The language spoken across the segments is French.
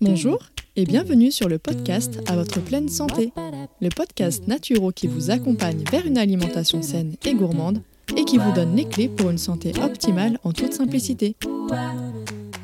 Bonjour et bienvenue sur le podcast À votre pleine santé, le podcast naturo qui vous accompagne vers une alimentation saine et gourmande et qui vous donne les clés pour une santé optimale en toute simplicité.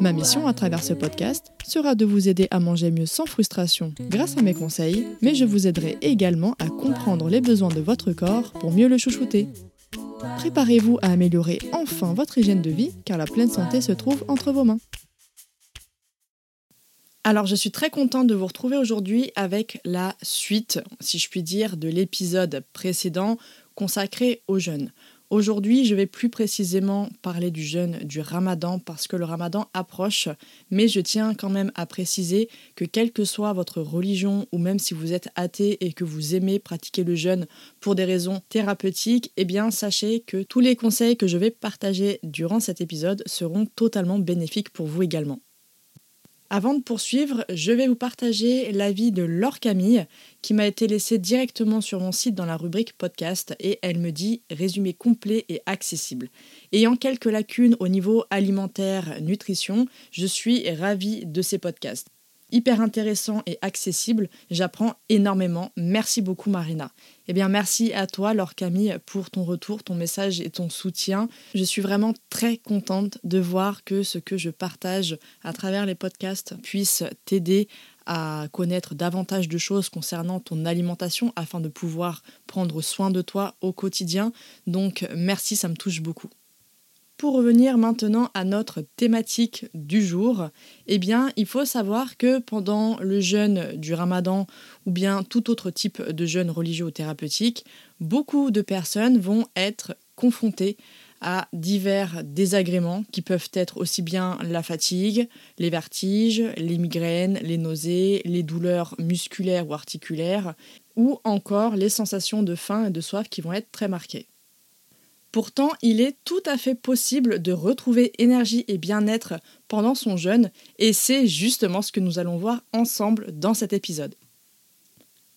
Ma mission à travers ce podcast sera de vous aider à manger mieux sans frustration grâce à mes conseils, mais je vous aiderai également à comprendre les besoins de votre corps pour mieux le chouchouter. Préparez-vous à améliorer enfin votre hygiène de vie car la pleine santé se trouve entre vos mains. Alors je suis très contente de vous retrouver aujourd'hui avec la suite, si je puis dire, de l'épisode précédent consacré aux jeunes. Aujourd'hui, je vais plus précisément parler du jeûne du ramadan parce que le ramadan approche, mais je tiens quand même à préciser que quelle que soit votre religion ou même si vous êtes athée et que vous aimez pratiquer le jeûne pour des raisons thérapeutiques, eh bien sachez que tous les conseils que je vais partager durant cet épisode seront totalement bénéfiques pour vous également. Avant de poursuivre, je vais vous partager l'avis de Laure Camille qui m'a été laissée directement sur mon site dans la rubrique podcast et elle me dit résumé complet et accessible. Ayant quelques lacunes au niveau alimentaire, nutrition, je suis ravie de ces podcasts hyper intéressant et accessible. J'apprends énormément. Merci beaucoup Marina. Eh bien merci à toi Laure Camille pour ton retour, ton message et ton soutien. Je suis vraiment très contente de voir que ce que je partage à travers les podcasts puisse t'aider à connaître davantage de choses concernant ton alimentation afin de pouvoir prendre soin de toi au quotidien. Donc merci, ça me touche beaucoup. Pour revenir maintenant à notre thématique du jour, eh bien, il faut savoir que pendant le jeûne du ramadan ou bien tout autre type de jeûne religieux ou thérapeutique, beaucoup de personnes vont être confrontées à divers désagréments qui peuvent être aussi bien la fatigue, les vertiges, les migraines, les nausées, les douleurs musculaires ou articulaires, ou encore les sensations de faim et de soif qui vont être très marquées. Pourtant, il est tout à fait possible de retrouver énergie et bien-être pendant son jeûne, et c'est justement ce que nous allons voir ensemble dans cet épisode.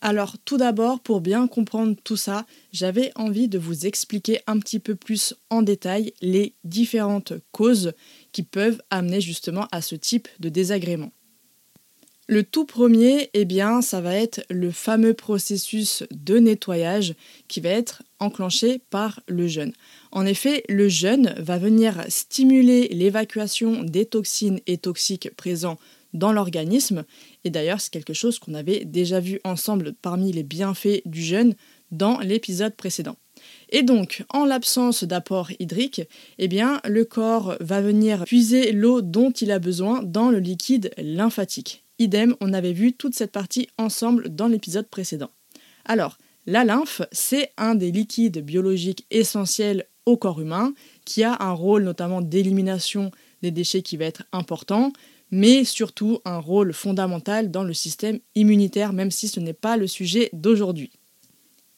Alors tout d'abord, pour bien comprendre tout ça, j'avais envie de vous expliquer un petit peu plus en détail les différentes causes qui peuvent amener justement à ce type de désagrément. Le tout premier, eh bien, ça va être le fameux processus de nettoyage qui va être enclenché par le jeûne. En effet, le jeûne va venir stimuler l'évacuation des toxines et toxiques présents dans l'organisme. Et d'ailleurs, c'est quelque chose qu'on avait déjà vu ensemble parmi les bienfaits du jeûne dans l'épisode précédent. Et donc, en l'absence d'apport hydrique, eh bien, le corps va venir puiser l'eau dont il a besoin dans le liquide lymphatique. Idem, on avait vu toute cette partie ensemble dans l'épisode précédent. Alors, la lymphe, c'est un des liquides biologiques essentiels au corps humain, qui a un rôle notamment d'élimination des déchets qui va être important, mais surtout un rôle fondamental dans le système immunitaire, même si ce n'est pas le sujet d'aujourd'hui.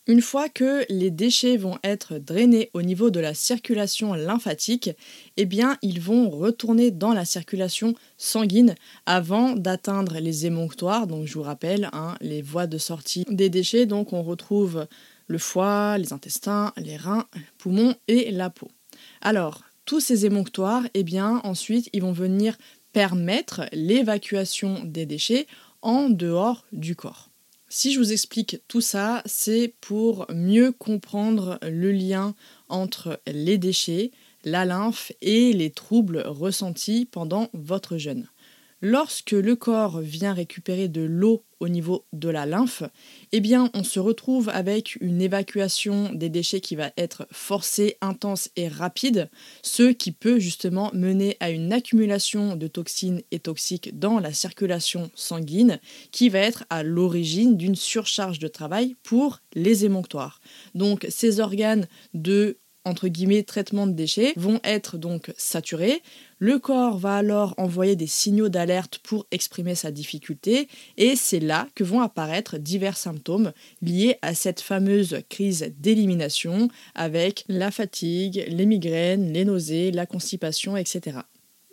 Une fois que les déchets vont être drainés au niveau de la circulation lymphatique, eh ils vont retourner dans la circulation sanguine avant d'atteindre les émonctoires. Donc, je vous rappelle, hein, les voies de sortie des déchets. Donc, on retrouve le foie, les intestins, les reins, les poumons et la peau. Alors, tous ces émonctoires, eh bien, ensuite, ils vont venir permettre l'évacuation des déchets en dehors du corps. Si je vous explique tout ça, c'est pour mieux comprendre le lien entre les déchets, la lymphe et les troubles ressentis pendant votre jeûne. Lorsque le corps vient récupérer de l'eau au niveau de la lymphe, eh bien on se retrouve avec une évacuation des déchets qui va être forcée, intense et rapide, ce qui peut justement mener à une accumulation de toxines et toxiques dans la circulation sanguine qui va être à l'origine d'une surcharge de travail pour les émonctoires. Donc ces organes de entre guillemets traitement de déchets vont être donc saturés. Le corps va alors envoyer des signaux d'alerte pour exprimer sa difficulté et c'est là que vont apparaître divers symptômes liés à cette fameuse crise d'élimination avec la fatigue, les migraines, les nausées, la constipation, etc.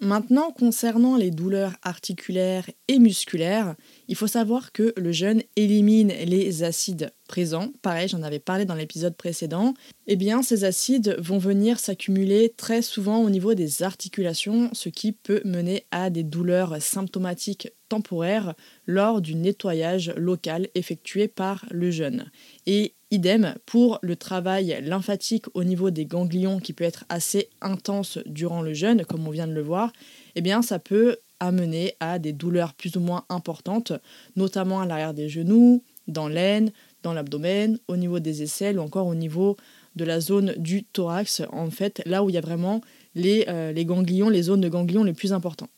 Maintenant, concernant les douleurs articulaires et musculaires, il faut savoir que le jeûne élimine les acides présents. Pareil, j'en avais parlé dans l'épisode précédent. Eh bien, ces acides vont venir s'accumuler très souvent au niveau des articulations, ce qui peut mener à des douleurs symptomatiques temporaires lors du nettoyage local effectué par le jeûne. Et Idem pour le travail lymphatique au niveau des ganglions qui peut être assez intense durant le jeûne, comme on vient de le voir, eh bien ça peut amener à des douleurs plus ou moins importantes, notamment à l'arrière des genoux, dans l'aine, dans l'abdomen, au niveau des aisselles ou encore au niveau de la zone du thorax, en fait là où il y a vraiment les, euh, ganglions, les zones de ganglions les plus importantes.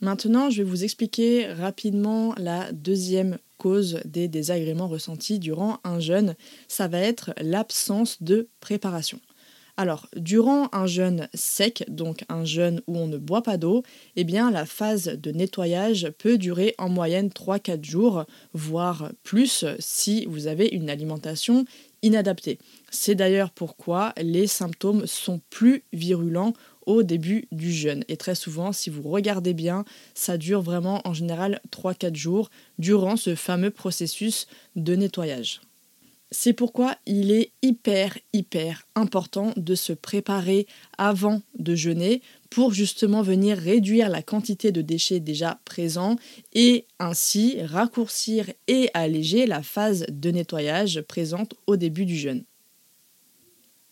Maintenant, je vais vous expliquer rapidement la deuxième cause des désagréments ressentis durant un jeûne. Ça va être l'absence de préparation. Alors, durant un jeûne sec, donc un jeûne où on ne boit pas d'eau, eh bien la phase de nettoyage peut durer en moyenne 3-4 jours, voire plus si vous avez une alimentation inadaptée. C'est d'ailleurs pourquoi les symptômes sont plus virulents au début du jeûne. Et très souvent, si vous regardez bien, ça dure vraiment en général 3-4 jours durant ce fameux processus de nettoyage. C'est pourquoi il est hyper, hyper important de se préparer avant de jeûner pour justement venir réduire la quantité de déchets déjà présents et ainsi raccourcir et alléger la phase de nettoyage présente au début du jeûne.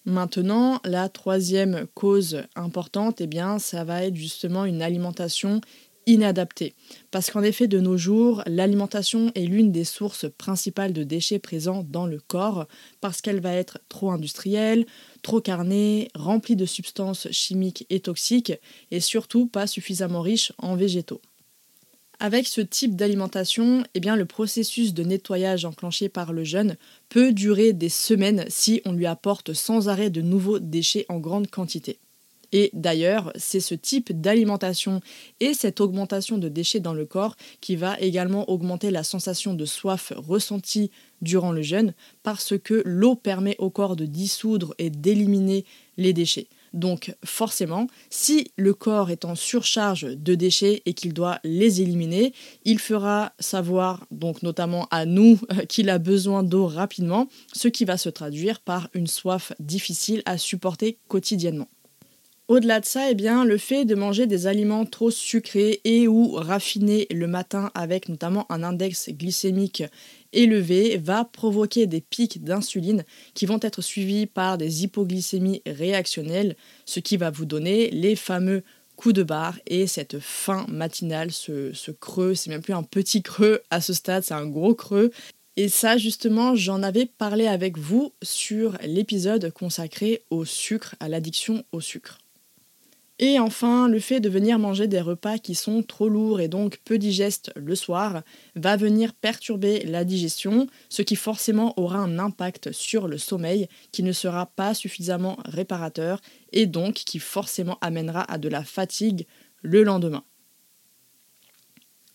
Maintenant, la troisième cause importante, eh bien, ça va être justement une alimentation inadaptée. Parce qu'en effet, de nos jours, l'alimentation est l'une des sources principales de déchets présents dans le corps, parce qu'elle va être trop industrielle, trop carnée, remplie de substances chimiques et toxiques, et surtout pas suffisamment riche en végétaux. Avec ce type d'alimentation, eh le processus de nettoyage enclenché par le jeûne peut durer des semaines si on lui apporte sans arrêt de nouveaux déchets en grande quantité. Et d'ailleurs, c'est ce type d'alimentation et cette augmentation de déchets dans le corps qui va également augmenter la sensation de soif ressentie durant le jeûne parce que l'eau permet au corps de dissoudre et d'éliminer les déchets. Donc forcément, si le corps est en surcharge de déchets et qu'il doit les éliminer, il fera savoir donc notamment à nous qu'il a besoin d'eau rapidement, ce qui va se traduire par une soif difficile à supporter quotidiennement. Au-delà de ça, eh bien, le fait de manger des aliments trop sucrés et ou raffinés le matin avec notamment un index glycémique élevé va provoquer des pics d'insuline qui vont être suivis par des hypoglycémies réactionnelles, ce qui va vous donner les fameux coups de barre et cette fin matinale, ce creux, c'est même plus un petit creux à ce stade, c'est un gros creux. Et ça, justement, j'en avais parlé avec vous sur l'épisode consacré au sucre, à l'addiction au sucre. Et enfin, le fait de venir manger des repas qui sont trop lourds et donc peu digestes le soir va venir perturber la digestion, ce qui forcément aura un impact sur le sommeil qui ne sera pas suffisamment réparateur et donc qui forcément amènera à de la fatigue le lendemain.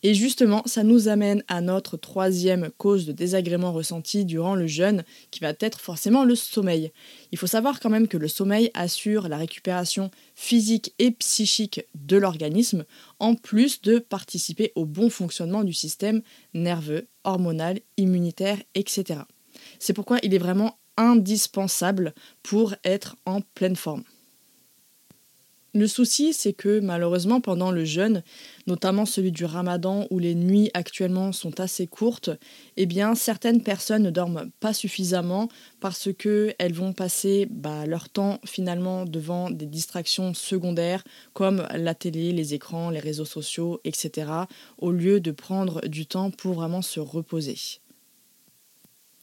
Et justement, ça nous amène à notre troisième cause de désagrément ressenti durant le jeûne, qui va être forcément le sommeil. Il faut savoir quand même que le sommeil assure la récupération physique et psychique de l'organisme, en plus de participer au bon fonctionnement du système nerveux, hormonal, immunitaire, etc. C'est pourquoi il est vraiment indispensable pour être en pleine forme. Le souci, c'est que malheureusement, pendant le jeûne, notamment celui du ramadan où les nuits actuellement sont assez courtes, eh certaines personnes ne dorment pas suffisamment parce qu'elles vont passer bah, leur temps finalement devant des distractions secondaires comme la télé, les écrans, les réseaux sociaux, etc., au lieu de prendre du temps pour vraiment se reposer.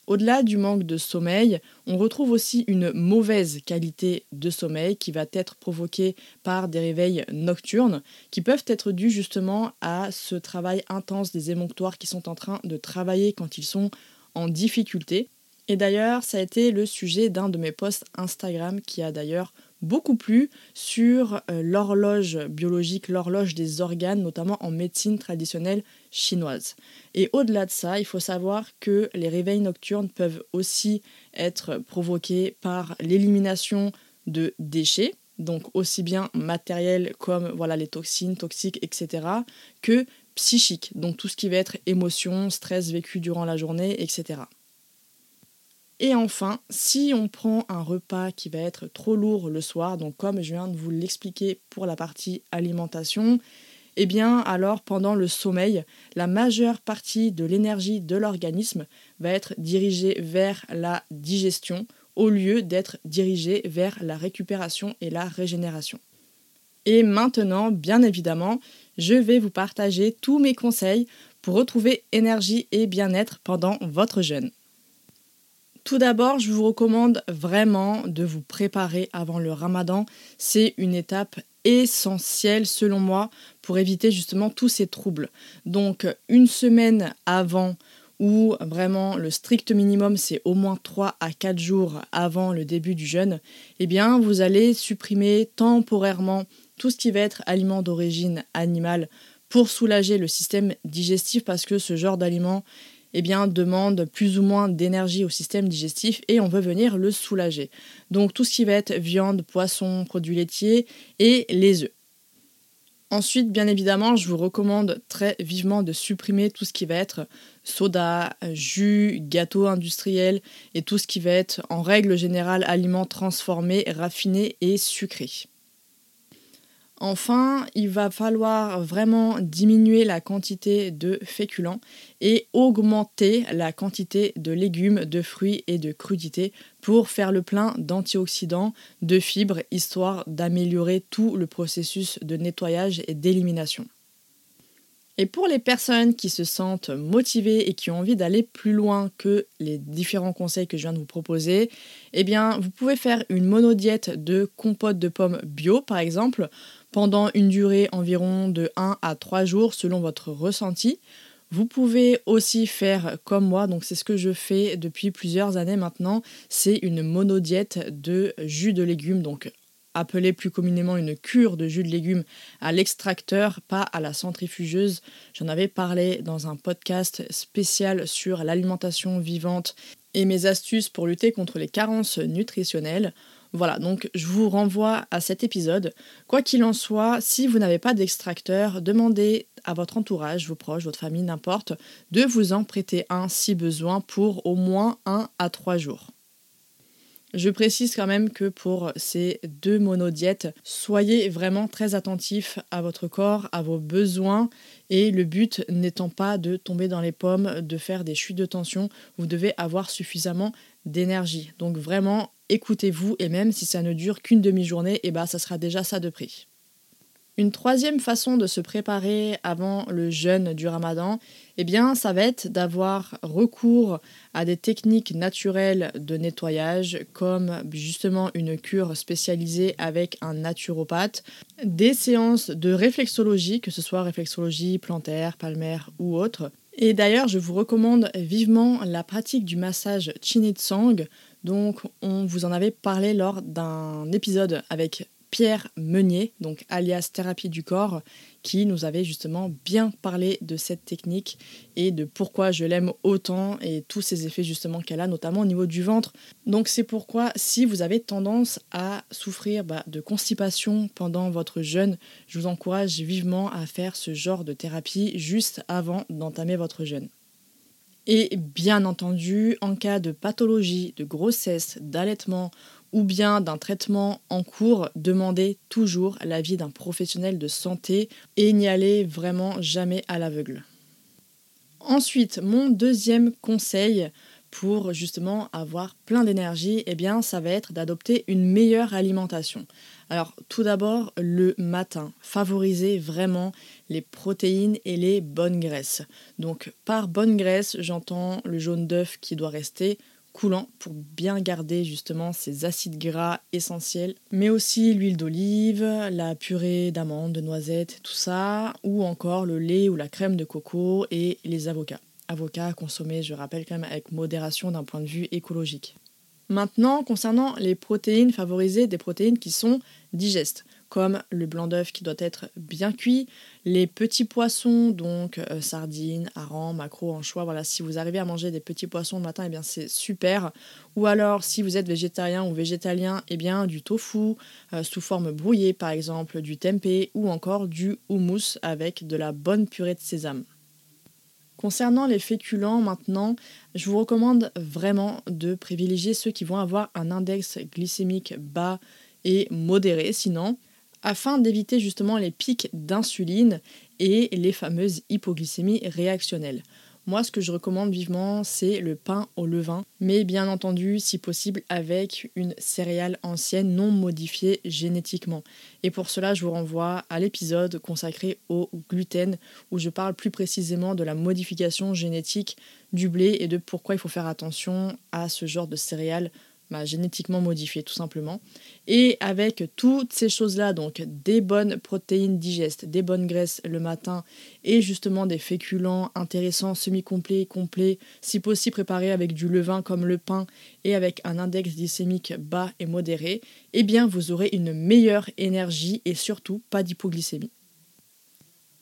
Au-delà du manque de sommeil, on retrouve aussi une mauvaise qualité de sommeil qui va être provoquée par des réveils nocturnes qui peuvent être dus justement à ce travail intense des émonctoires qui sont en train de travailler quand ils sont en difficulté. Et d'ailleurs, ça a été le sujet d'un de mes posts Instagram qui a d'ailleurs beaucoup plu sur euh, l'horloge biologique, l'horloge des organes, notamment en médecine traditionnelle chinoise. Et au-delà de ça, il faut savoir que les réveils nocturnes peuvent aussi être provoqués par l'élimination de déchets, donc aussi bien matériels comme voilà les toxines, toxiques, etc., que psychiques, donc tout ce qui va être émotion, stress vécu durant la journée, etc. Et enfin, si on prend un repas qui va être trop lourd le soir, donc comme je viens de vous l'expliquer pour la partie alimentation, eh bien alors pendant le sommeil, la majeure partie de l'énergie de l'organisme va être dirigée vers la digestion au lieu d'être dirigée vers la récupération et la régénération. Et maintenant, bien évidemment, je vais vous partager tous mes conseils pour retrouver énergie et bien-être pendant votre jeûne. Tout d'abord, je vous recommande vraiment de vous préparer avant le ramadan. C'est une étape essentielle selon moi pour éviter justement tous ces troubles. Donc une semaine avant ou vraiment le strict minimum c'est au moins 3 à 4 jours avant le début du jeûne, eh bien vous allez supprimer temporairement tout ce qui va être aliment d'origine animale pour soulager le système digestif parce que ce genre d'aliment eh demande plus ou moins d'énergie au système digestif et on veut venir le soulager. Donc tout ce qui va être viande, poisson, produits laitiers et les œufs. Ensuite, bien évidemment, je vous recommande très vivement de supprimer tout ce qui va être soda, jus, gâteau industriel et tout ce qui va être en règle générale aliments transformés, raffinés et sucrés. Enfin, il va falloir vraiment diminuer la quantité de féculents et augmenter la quantité de légumes, de fruits et de crudités pour faire le plein d'antioxydants, de fibres, histoire d'améliorer tout le processus de nettoyage et d'élimination. Et pour les personnes qui se sentent motivées et qui ont envie d'aller plus loin que les différents conseils que je viens de vous proposer, eh bien, vous pouvez faire une monodiète de compote de pommes bio, par exemple, pendant une durée environ de 1 à 3 jours selon votre ressenti. Vous pouvez aussi faire comme moi, donc c'est ce que je fais depuis plusieurs années maintenant, c'est une monodiète de jus de légumes, donc appelée plus communément une cure de jus de légumes à l'extracteur, pas à la centrifugeuse. J'en avais parlé dans un podcast spécial sur l'alimentation vivante et mes astuces pour lutter contre les carences nutritionnelles. Voilà, donc je vous renvoie à cet épisode. Quoi qu'il en soit, si vous n'avez pas d'extracteur, demandez à votre entourage, vos proches, votre famille, n'importe, de vous en prêter un si besoin pour au moins un à trois jours. Je précise quand même que pour ces deux monodiètes, soyez vraiment très attentifs à votre corps, à vos besoins et le but n'étant pas de tomber dans les pommes, de faire des chutes de tension, vous devez avoir suffisamment d'énergie. Donc vraiment, écoutez-vous et même si ça ne dure qu'une demi-journée, eh ben ça sera déjà ça de prix. Une troisième façon de se préparer avant le jeûne du ramadan, eh bien, ça va être d'avoir recours à des techniques naturelles de nettoyage, comme justement une cure spécialisée avec un naturopathe, des séances de réflexologie, que ce soit réflexologie plantaire, palmaire ou autre. Et d'ailleurs, je vous recommande vivement la pratique du massage Sang. Donc, on vous en avait parlé lors d'un épisode avec Pierre Meunier, donc alias thérapie du corps, qui nous avait justement bien parlé de cette technique et de pourquoi je l'aime autant et tous ces effets justement qu'elle a, notamment au niveau du ventre. Donc c'est pourquoi si vous avez tendance à souffrir bah, de constipation pendant votre jeûne, je vous encourage vivement à faire ce genre de thérapie juste avant d'entamer votre jeûne. Et bien entendu, en cas de pathologie, de grossesse, d'allaitement ou bien d'un traitement en cours, demandez toujours l'avis d'un professionnel de santé et n'y allez vraiment jamais à l'aveugle. Ensuite, mon deuxième conseil pour justement avoir plein d'énergie, eh bien ça va être d'adopter une meilleure alimentation. Alors tout d'abord le matin, favorisez vraiment les protéines et les bonnes graisses. Donc par bonne graisse, j'entends le jaune d'œuf qui doit rester coulant pour bien garder justement ces acides gras essentiels, mais aussi l'huile d'olive, la purée d'amandes, de noisettes, tout ça, ou encore le lait ou la crème de coco et les avocats. avocat à consommer, je rappelle quand même avec modération d'un point de vue écologique. Maintenant, concernant les protéines, favoriser des protéines qui sont digestes comme le blanc d'œuf qui doit être bien cuit, les petits poissons, donc euh, sardines, harengs, maquereaux, anchois, voilà, si vous arrivez à manger des petits poissons le matin, eh bien c'est super. Ou alors, si vous êtes végétarien ou végétalien, eh bien du tofu euh, sous forme brouillée par exemple, du tempeh ou encore du houmous avec de la bonne purée de sésame. Concernant les féculents maintenant, je vous recommande vraiment de privilégier ceux qui vont avoir un index glycémique bas et modéré sinon afin d'éviter justement les pics d'insuline et les fameuses hypoglycémies réactionnelles. Moi, ce que je recommande vivement, c'est le pain au levain, mais bien entendu, si possible, avec une céréale ancienne non modifiée génétiquement. Et pour cela, je vous renvoie à l'épisode consacré au gluten, où je parle plus précisément de la modification génétique du blé et de pourquoi il faut faire attention à ce genre de céréales génétiquement modifié tout simplement. Et avec toutes ces choses-là, donc des bonnes protéines digestes, des bonnes graisses le matin et justement des féculents intéressants, semi-complets, complets, si possible préparés avec du levain comme le pain et avec un index glycémique bas et modéré, eh bien vous aurez une meilleure énergie et surtout pas d'hypoglycémie.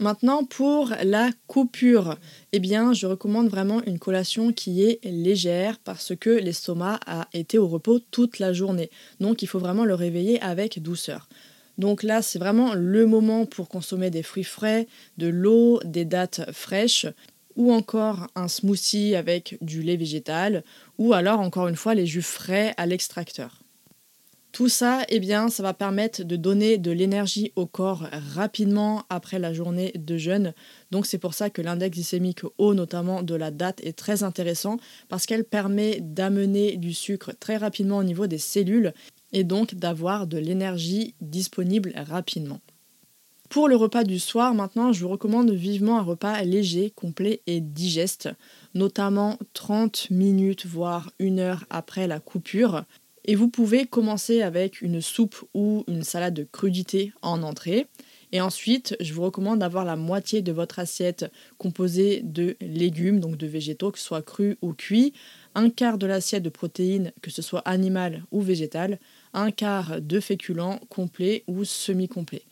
Maintenant, pour la coupure, eh bien, je recommande vraiment une collation qui est légère parce que l'estomac a été au repos toute la journée. Donc, il faut vraiment le réveiller avec douceur. Donc là, c'est vraiment le moment pour consommer des fruits frais, de l'eau, des dattes fraîches ou encore un smoothie avec du lait végétal ou alors encore une fois les jus frais à l'extracteur. Tout ça, eh bien, ça va permettre de donner de l'énergie au corps rapidement après la journée de jeûne. Donc c'est pour ça que l'index glycémique haut, notamment de la date, est très intéressant parce qu'elle permet d'amener du sucre très rapidement au niveau des cellules et donc d'avoir de l'énergie disponible rapidement. Pour le repas du soir, maintenant, je vous recommande vivement un repas léger, complet et digeste, notamment 30 minutes, voire une heure après la coupure. Et vous pouvez commencer avec une soupe ou une salade de crudité en entrée. Et ensuite, je vous recommande d'avoir la moitié de votre assiette composée de légumes, donc de végétaux, que ce soit crus ou cuits, un quart de l'assiette de protéines, que ce soit animales ou végétales, un quart de féculents complets ou semi-complets.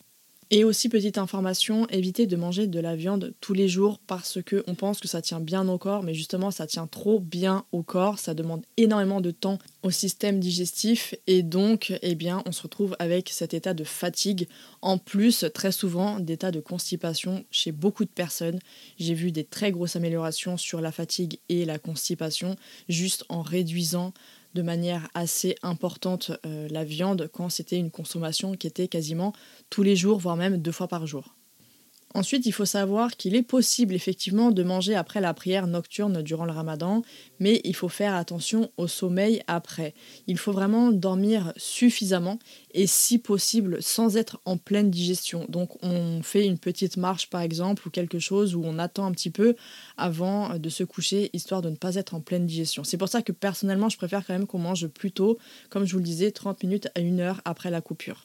Et aussi, petite information, évitez de manger de la viande tous les jours parce qu'on pense que ça tient bien au corps, mais justement, ça tient trop bien au corps. Ça demande énormément de temps au système digestif et donc, eh bien, on se retrouve avec cet état de fatigue. En plus, très souvent, d'état de constipation chez beaucoup de personnes. J'ai vu des très grosses améliorations sur la fatigue et la constipation juste en réduisant de manière assez importante euh, la viande quand c'était une consommation qui était quasiment tous les jours, voire même deux fois par jour. Ensuite, il faut savoir qu'il est possible effectivement de manger après la prière nocturne durant le ramadan, mais il faut faire attention au sommeil après. Il faut vraiment dormir suffisamment et si possible sans être en pleine digestion. Donc on fait une petite marche par exemple ou quelque chose où on attend un petit peu avant de se coucher histoire de ne pas être en pleine digestion. C'est pour ça que personnellement je préfère quand même qu'on mange plus tôt, comme je vous le disais, 30 minutes à 1 heure après la coupure.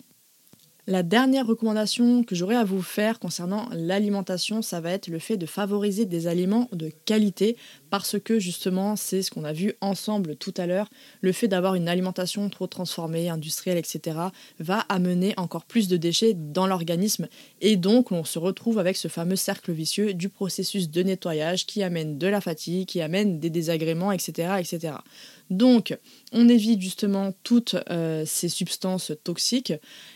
La dernière recommandation que j'aurais à vous faire concernant l'alimentation, ça va être le fait de favoriser des aliments de qualité parce que justement, c'est ce qu'on a vu ensemble tout à l'heure, le fait d'avoir une alimentation trop transformée, industrielle, etc., va amener encore plus de déchets dans l'organisme et donc on se retrouve avec ce fameux cercle vicieux du processus de nettoyage qui amène de la fatigue, qui amène des désagréments, etc. etc. Donc, on évite justement toutes euh, ces substances toxiques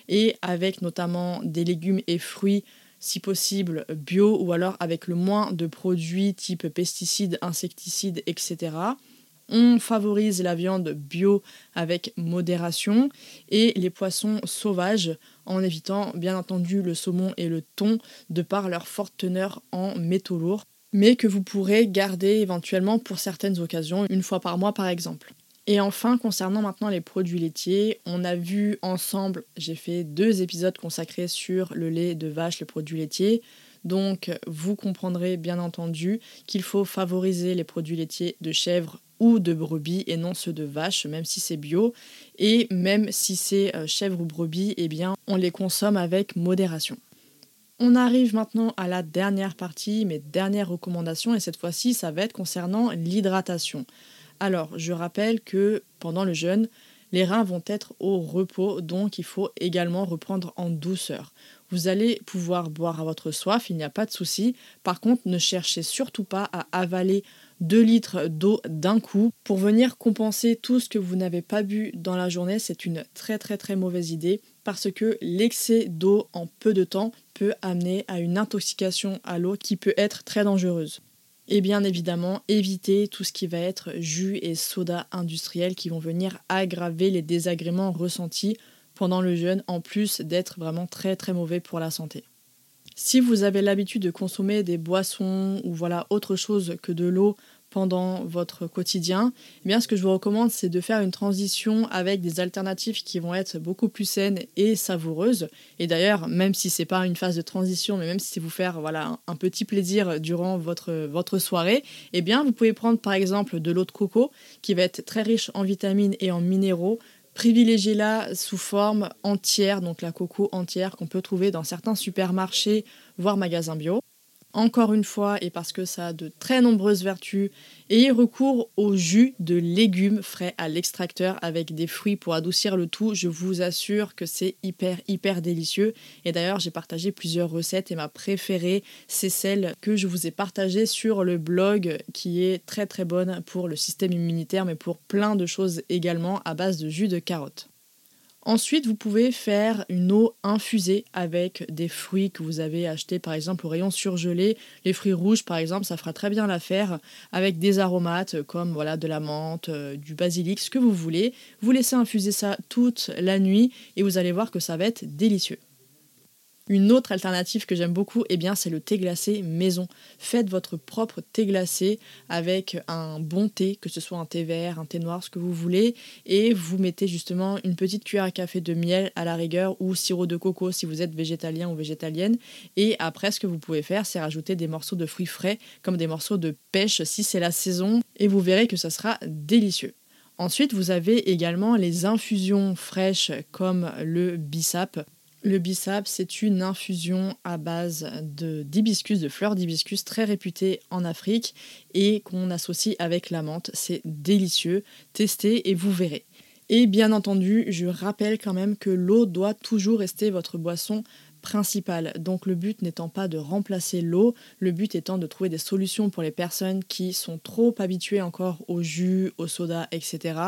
et avec notamment des légumes et fruits si possible bio ou alors avec le moins de produits type pesticides, insecticides, etc. On favorise la viande bio avec modération et les poissons sauvages en évitant bien entendu le saumon et le thon de par leur forte teneur en métaux lourds mais que vous pourrez garder éventuellement pour certaines occasions, une fois par mois par exemple. Et enfin, concernant maintenant les produits laitiers, on a vu ensemble, j'ai fait deux épisodes consacrés sur le lait de vache, le produit laitier. Donc, vous comprendrez bien entendu qu'il faut favoriser les produits laitiers de chèvre ou de brebis et non ceux de vache, même si c'est bio. Et même si c'est euh, chèvre ou brebis, eh bien, on les consomme avec modération. On arrive maintenant à la dernière partie, mes dernières recommandations, et cette fois-ci, ça va être concernant l'hydratation. Alors, je rappelle que pendant le jeûne, les reins vont être au repos, donc il faut également reprendre en douceur. Vous allez pouvoir boire à votre soif, il n'y a pas de souci. Par contre, ne cherchez surtout pas à avaler 2 litres d'eau d'un coup pour venir compenser tout ce que vous n'avez pas bu dans la journée. C'est une très très très mauvaise idée parce que l'excès d'eau en peu de temps peut amener à une intoxication à l'eau qui peut être très dangereuse. Et bien évidemment, évitez tout ce qui va être jus et soda industriels qui vont venir aggraver les désagréments ressentis pendant le jeûne, en plus d'être vraiment très très mauvais pour la santé. Si vous avez l'habitude de consommer des boissons ou voilà autre chose que de l'eau pendant votre quotidien, eh bien ce que je vous recommande c'est de faire une transition avec des alternatives qui vont être beaucoup plus saines et savoureuses. Et d'ailleurs, même si c'est pas une phase de transition, mais même si c'est vous faire voilà un, petit plaisir durant votre votre soirée, eh bien vous pouvez prendre par exemple de l'eau de coco qui va être très riche en vitamines et en minéraux, Privilégiez-la sous forme entière, donc la coco entière qu'on peut trouver dans certains supermarchés, voire magasins bio. Encore une fois, et parce que ça a de très nombreuses vertus, ayez recours au jus de légumes frais à l'extracteur avec des fruits pour adoucir le tout. Je vous assure que c'est hyper, hyper délicieux. Et d'ailleurs, j'ai partagé plusieurs recettes et ma préférée, c'est celle que je vous ai partagée sur le blog qui est très, très bonne pour le système immunitaire, mais pour plein de choses également à base de jus de carotte. Ensuite, vous pouvez faire une eau infusée avec des fruits que vous avez achetés par exemple au rayon surgelé. Les fruits rouges par exemple, ça fera très bien l'affaire avec des aromates comme voilà de la menthe, euh, du basilic, ce que vous voulez. Vous laissez infuser ça toute la nuit et vous allez voir que ça va être délicieux. Une autre alternative que j'aime beaucoup, eh bien, c'est le thé glacé maison. Faites votre propre thé glacé avec un bon thé, que ce soit un thé vert, un thé noir, ce que vous voulez, et vous mettez justement une petite cuillère à café de miel à la rigueur ou sirop de coco si vous êtes végétalien ou végétalienne. Et après, ce que vous pouvez faire, c'est rajouter des morceaux de fruits frais, comme des morceaux de pêche si c'est la saison, et vous verrez que ça sera délicieux. Ensuite, vous avez également les infusions fraîches comme le bissap. Le bissap, c'est une infusion à base d'hibiscus, de, fleurs d'hibiscus très réputée en Afrique et qu'on associe avec la menthe. C'est délicieux. Testez et vous verrez. Et bien entendu, je rappelle quand même que l'eau doit toujours rester votre boisson Donc le but n'étant pas de remplacer l'eau, le but étant de trouver des solutions pour les personnes qui sont trop habituées encore au jus, au soda, etc.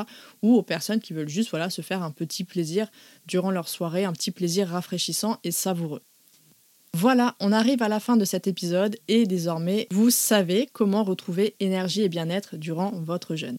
ou aux personnes qui veulent juste voilà, se faire un petit plaisir durant leur soirée, un petit plaisir rafraîchissant et savoureux. Voilà, on arrive à la fin de cet épisode et désormais vous savez comment retrouver énergie et bien-être durant votre jeûne.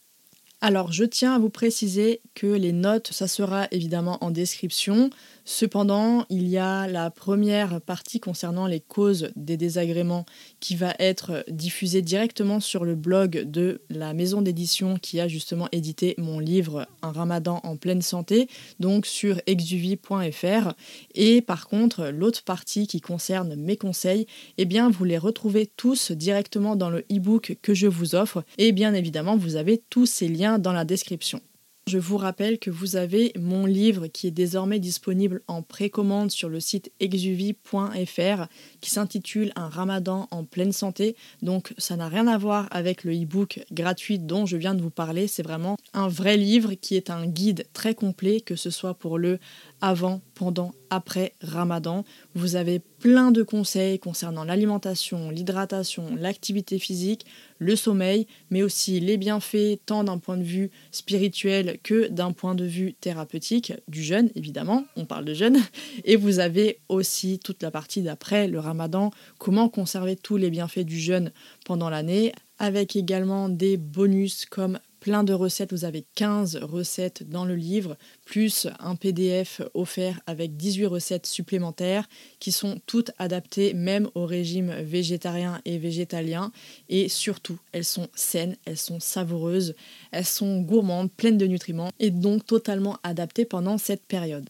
Alors, je tiens à vous préciser que les notes, ça sera évidemment en description. Cependant, il y a la première partie concernant les causes des désagréments qui va être diffusée directement sur le blog de la maison d'édition qui a justement édité mon livre Un ramadan en pleine santé, donc sur exuvie.fr. Et par contre, l'autre partie qui concerne mes conseils, eh bien, vous les retrouvez tous directement dans le e-book que je vous offre. Et bien évidemment, vous avez tous ces liens dans la description. Je vous rappelle que vous avez mon livre qui est désormais disponible en précommande sur le site exuvie.fr qui s'intitule Un ramadan en pleine santé. Donc ça n'a rien à voir avec le e-book gratuit dont je viens de vous parler. C'est vraiment un vrai livre qui est un guide très complet, que ce soit pour le avant, pendant, après Ramadan. Vous avez plein de conseils concernant l'alimentation, l'hydratation, l'activité physique, le sommeil, mais aussi les bienfaits tant d'un point de vue spirituel que d'un point de vue thérapeutique, du jeûne évidemment, on parle de jeûne, et vous avez aussi toute la partie d'après le Ramadan, comment conserver tous les bienfaits du jeûne pendant l'année, avec également des bonus comme plein de recettes. Vous avez 15 recettes dans le livre, plus un PDF offert avec 18 recettes supplémentaires qui sont toutes adaptées même au régime végétarien et végétalien. Et surtout, elles sont saines, elles sont savoureuses, elles sont gourmandes, pleines de nutriments et donc totalement adaptées pendant cette période.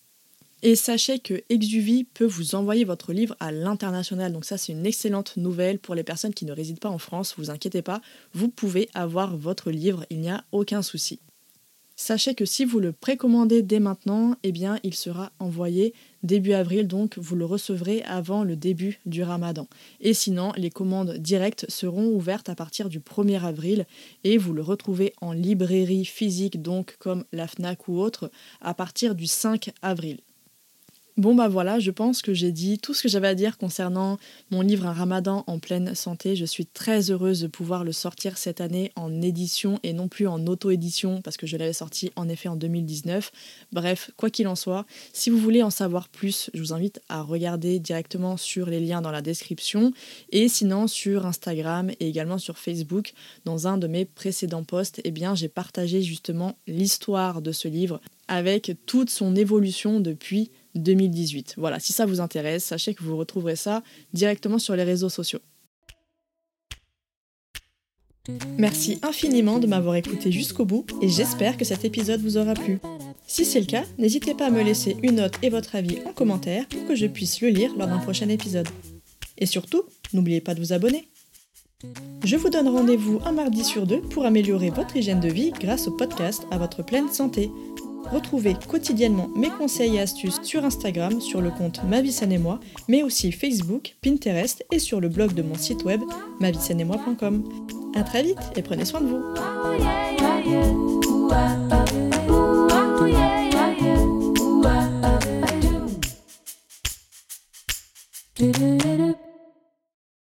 Et sachez que Exuvie peut vous envoyer votre livre à l'international. Donc ça, c'est une excellente nouvelle pour les personnes qui ne résident pas en France. Vous inquiétez pas, vous pouvez avoir votre livre, il n'y a aucun souci. Sachez que si vous le précommandez dès maintenant, eh bien il sera envoyé début avril, donc vous le recevrez avant le début du ramadan. Et sinon, les commandes directes seront ouvertes à partir du 1er avril et vous le retrouvez en librairie physique, donc comme la FNAC ou autre, à partir du 5 avril. Bon bah voilà, je pense que j'ai dit tout ce que j'avais à dire concernant mon livre Un ramadan en pleine santé. Je suis très heureuse de pouvoir le sortir cette année en édition et non plus en auto-édition parce que je l'avais sorti en effet en 2019. Bref, quoi qu'il en soit, si vous voulez en savoir plus, je vous invite à regarder directement sur les liens dans la description et sinon sur Instagram et également sur Facebook. Dans un de mes précédents posts, eh bien j'ai partagé justement l'histoire de ce livre avec toute son évolution depuis 2018. Voilà, si ça vous intéresse, sachez que vous retrouverez ça directement sur les réseaux sociaux. Merci infiniment de m'avoir écouté jusqu'au bout et j'espère que cet épisode vous aura plu. Si c'est le cas, n'hésitez pas à me laisser une note et votre avis en commentaire pour que je puisse le lire lors d'un prochain épisode. Et surtout, n'oubliez pas de vous abonner. Je vous donne rendez-vous un mardi sur deux pour améliorer votre hygiène de vie grâce au podcast à votre pleine santé. Retrouvez quotidiennement mes conseils et astuces sur Instagram sur le compte Ma vie et moi, mais aussi Facebook, Pinterest et sur le blog de mon site web moi.com. A très vite et prenez soin de vous.